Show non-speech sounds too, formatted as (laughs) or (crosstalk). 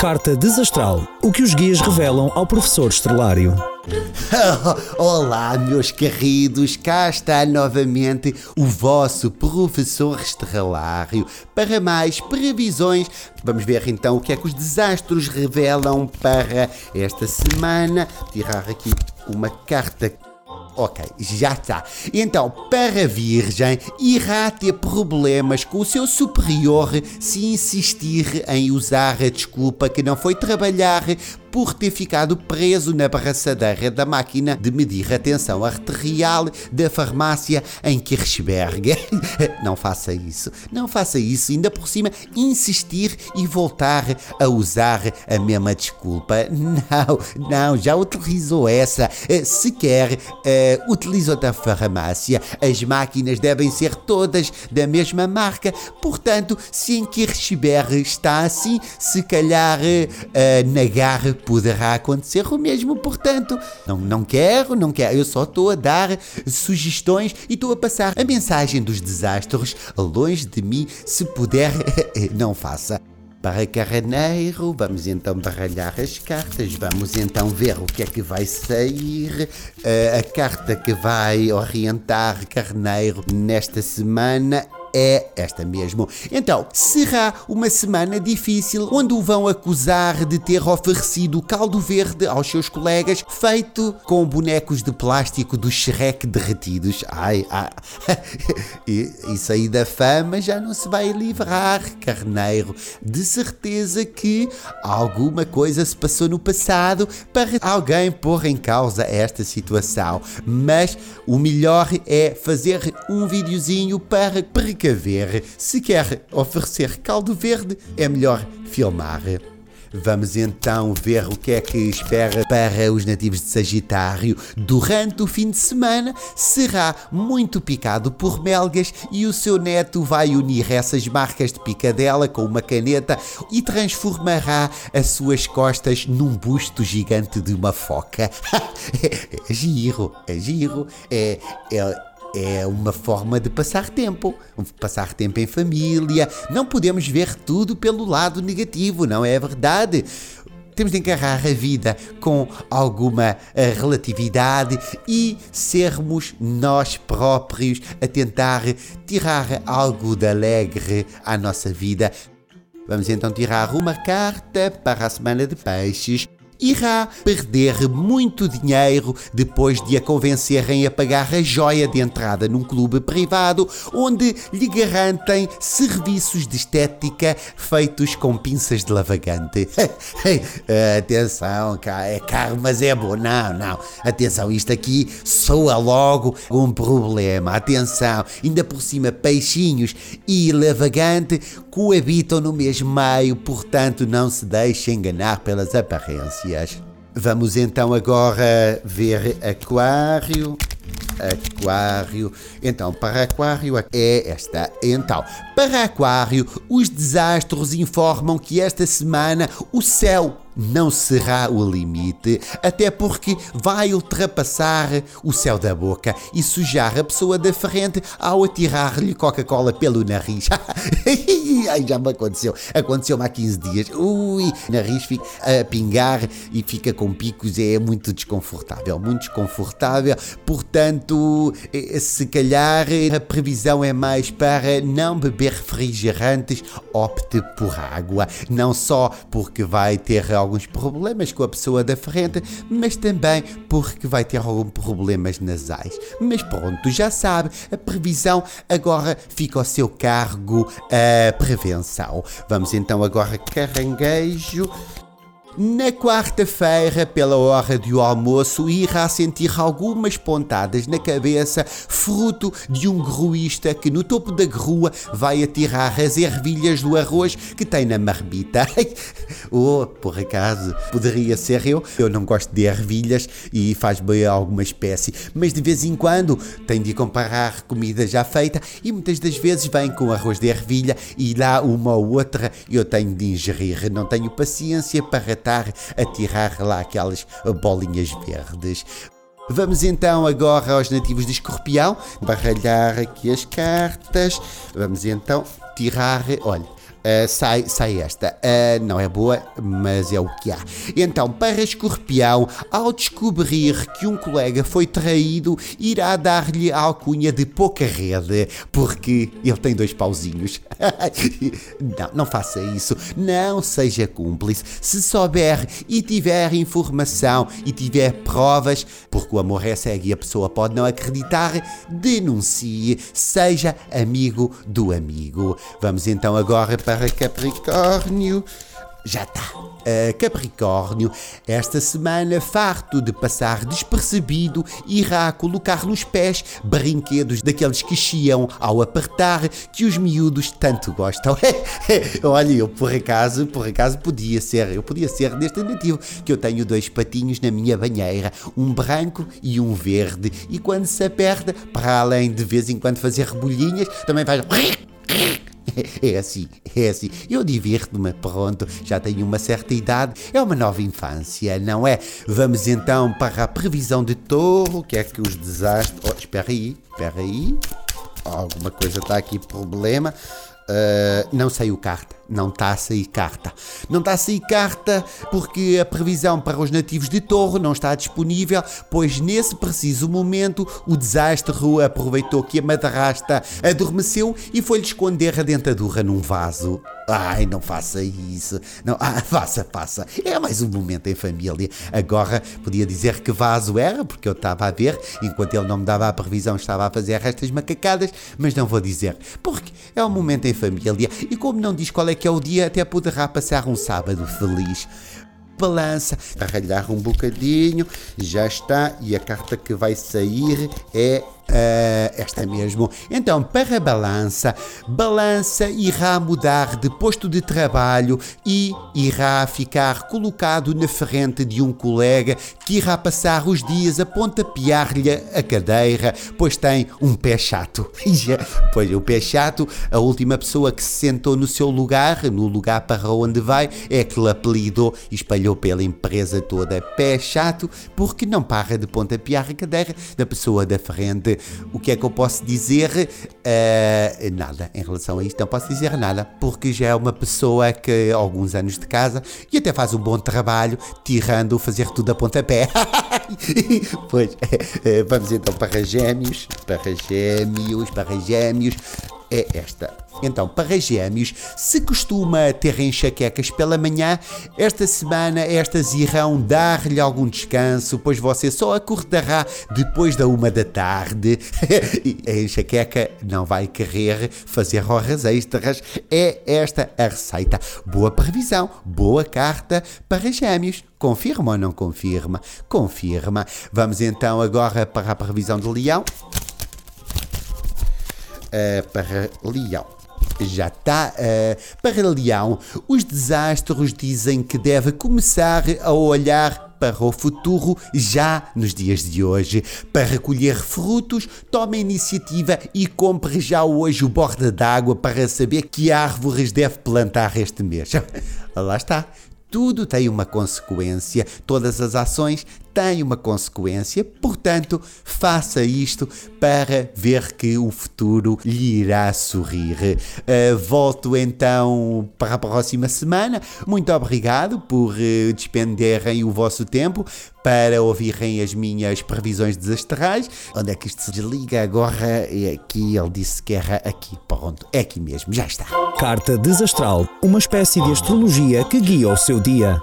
Carta Desastral. O que os guias revelam ao professor Estrelário. (laughs) Olá, meus queridos, cá está novamente o vosso professor Estrelário para mais previsões. Vamos ver então o que é que os desastros revelam para esta semana. Tirar aqui uma carta Ok, já está. Então, para a Virgem, irá ter problemas com o seu superior se insistir em usar a desculpa que não foi trabalhar por ter ficado preso na braçadeira da máquina de medir a tensão arterial da farmácia em Kirchberg. (laughs) Não faça isso, não faça isso, ainda por cima insistir e voltar a usar a mesma desculpa. Não, não, já utilizou essa. Eh, se quer, uh, utilize outra farmácia. As máquinas devem ser todas da mesma marca, portanto, se em Kirchberg está assim, se calhar uh, poderá acontecer o mesmo, portanto, não, não quero, não quero, eu só estou a dar sugestões e estou a passar a mensagem dos desastres longe de mim, se puder, (laughs) não faça. Para Carneiro, vamos então baralhar as cartas, vamos então ver o que é que vai sair. Uh, a carta que vai orientar Carneiro nesta semana é esta mesmo. Então, será uma semana difícil onde o vão acusar de ter oferecido caldo verde aos seus colegas feito com bonecos de plástico do Shrek derretidos. Ai, ai. (laughs) Isso aí da fama já não se vai livrar, carneiro. De certeza que alguma coisa se passou no passado para alguém pôr em causa esta situação. Mas o melhor é fazer um videozinho para precaver ver. Se quer oferecer caldo verde, é melhor filmar. Vamos então ver o que é que espera para os nativos de Sagitário. Durante o fim de semana será muito picado por melgas e o seu neto vai unir essas marcas de picadela com uma caneta e transformará as suas costas num busto gigante de uma foca. (laughs) é giro, é giro, é, é é uma forma de passar tempo, passar tempo em família. Não podemos ver tudo pelo lado negativo, não é verdade? Temos de encarar a vida com alguma eh, relatividade e sermos nós próprios a tentar tirar algo de alegre à nossa vida. Vamos então tirar uma carta para a semana de peixes irá perder muito dinheiro depois de a convencerem a pagar a joia de entrada num clube privado onde lhe garantem serviços de estética feitos com pinças de lavagante. (laughs) Atenção, é caro, mas é bom. Não, não. Atenção, isto aqui soa logo um problema. Atenção, ainda por cima, peixinhos e lavagante coabitam no mesmo meio, portanto, não se deixe enganar pelas aparências. Vamos então agora ver Aquário. Aquário. Então, para Aquário é esta. Então, para Aquário, os desastros informam que esta semana o céu não será o limite, até porque vai ultrapassar o céu da boca e sujar a pessoa da frente ao atirar-lhe Coca-Cola pelo nariz. (laughs) Ai, já me aconteceu. Aconteceu-me há 15 dias. Ui, nariz fica a pingar e fica com picos. É muito desconfortável, muito desconfortável. Portanto, eh, se calhar a previsão é mais para não beber refrigerantes, opte por água. Não só porque vai ter alguns problemas com a pessoa da frente, mas também porque vai ter alguns problemas nasais. Mas pronto, já sabe, a previsão agora fica ao seu cargo a prevenção. Vamos então agora caranguejo. Na quarta-feira, pela hora do almoço, irá sentir algumas pontadas na cabeça, fruto de um gruísta que no topo da grua vai atirar as ervilhas do arroz que tem na marmita. (laughs) oh, por acaso, poderia ser eu. Eu não gosto de ervilhas e faz bem a alguma espécie, mas de vez em quando tenho de comprar comida já feita e muitas das vezes vem com arroz de ervilha e lá uma ou outra eu tenho de ingerir. Não tenho paciência para tentar atirar lá aquelas bolinhas verdes. Vamos então agora aos nativos de escorpião, baralhar aqui as cartas. Vamos então tirar, olha, Uh, sai, sai esta. Uh, não é boa, mas é o que há. Então, para Escorpião, ao descobrir que um colega foi traído, irá dar-lhe a alcunha de pouca rede, porque ele tem dois pauzinhos. (laughs) não, não faça isso. Não seja cúmplice. Se souber e tiver informação e tiver provas, porque o amor é cego e a pessoa pode não acreditar, denuncie. Seja amigo do amigo. Vamos então agora para para Capricórnio. Já está. Uh, Capricórnio, esta semana, farto de passar despercebido, irá colocar nos pés brinquedos daqueles que chiam ao apertar que os miúdos tanto gostam. (laughs) Olha, eu por acaso, por acaso podia ser, eu podia ser deste nativo, que eu tenho dois patinhos na minha banheira, um branco e um verde, e quando se aperta, para além de vez em quando fazer rebulhinhas, também faz é assim, é assim. Eu divirto-me, pronto, já tenho uma certa idade, é uma nova infância, não é? Vamos então para a previsão de touro, que é que os desastres. Oh, espera aí, espera aí. Alguma coisa está aqui, problema. Uh, não saiu carta, não está a sair carta. Não está a sair carta porque a previsão para os nativos de Torre não está disponível, pois nesse preciso momento o desastre aproveitou que a madrasta adormeceu e foi-lhe esconder a dentadura num vaso. Ai, não faça isso. Não, ah, (laughs) faça, faça. É mais um momento em família. Agora podia dizer que vaso era, porque eu estava a ver, enquanto ele não me dava a previsão, estava a fazer estas macacadas, mas não vou dizer, porque é um momento em família e como não diz qual é que é o dia, até poderá passar um sábado feliz. Balança, arralhar um bocadinho, já está, e a carta que vai sair é Uh, esta mesmo. Então, para a balança, balança irá mudar de posto de trabalho e irá ficar colocado na frente de um colega que irá passar os dias a pontapear-lhe a cadeira, pois tem um pé chato. (laughs) pois o pé chato, a última pessoa que se sentou no seu lugar, no lugar para onde vai, é que lhe apelidou e espalhou pela empresa toda pé chato, porque não para de pontapear a cadeira da pessoa da frente o que é que eu posso dizer? Uh, nada. Em relação a isto, não posso dizer nada, porque já é uma pessoa que há alguns anos de casa e até faz um bom trabalho, tirando fazer tudo a pontapé. (laughs) pois, eh, vamos então para gêmeos, para gêmeos, para gêmeos. É esta. Então, para gêmeos, se costuma ter enxaquecas pela manhã, esta semana estas irão dar-lhe algum descanso, pois você só acordará depois da uma da tarde. (laughs) a enxaqueca não vai querer fazer horas extras. É esta a receita. Boa previsão, boa carta para gêmeos. Confirma ou não confirma? Confirma. Vamos então agora para a previsão de leão. Uh, para leão já está. Uh, para Leão, os desastros dizem que deve começar a olhar para o futuro já nos dias de hoje. Para recolher frutos, tome a iniciativa e compre já hoje o borda d'água para saber que árvores deve plantar este mês. (laughs) Lá está. Tudo tem uma consequência, todas as ações têm uma consequência, portanto, faça isto para ver que o futuro lhe irá sorrir. Uh, volto então para a próxima semana. Muito obrigado por uh, despenderem o vosso tempo para ouvirem as minhas previsões desastrais. Onde é que isto se desliga agora? É aqui, ele disse que era aqui. Pronto, é aqui mesmo, já está. Carta desastral, uma espécie de astrologia que guia o seu dia.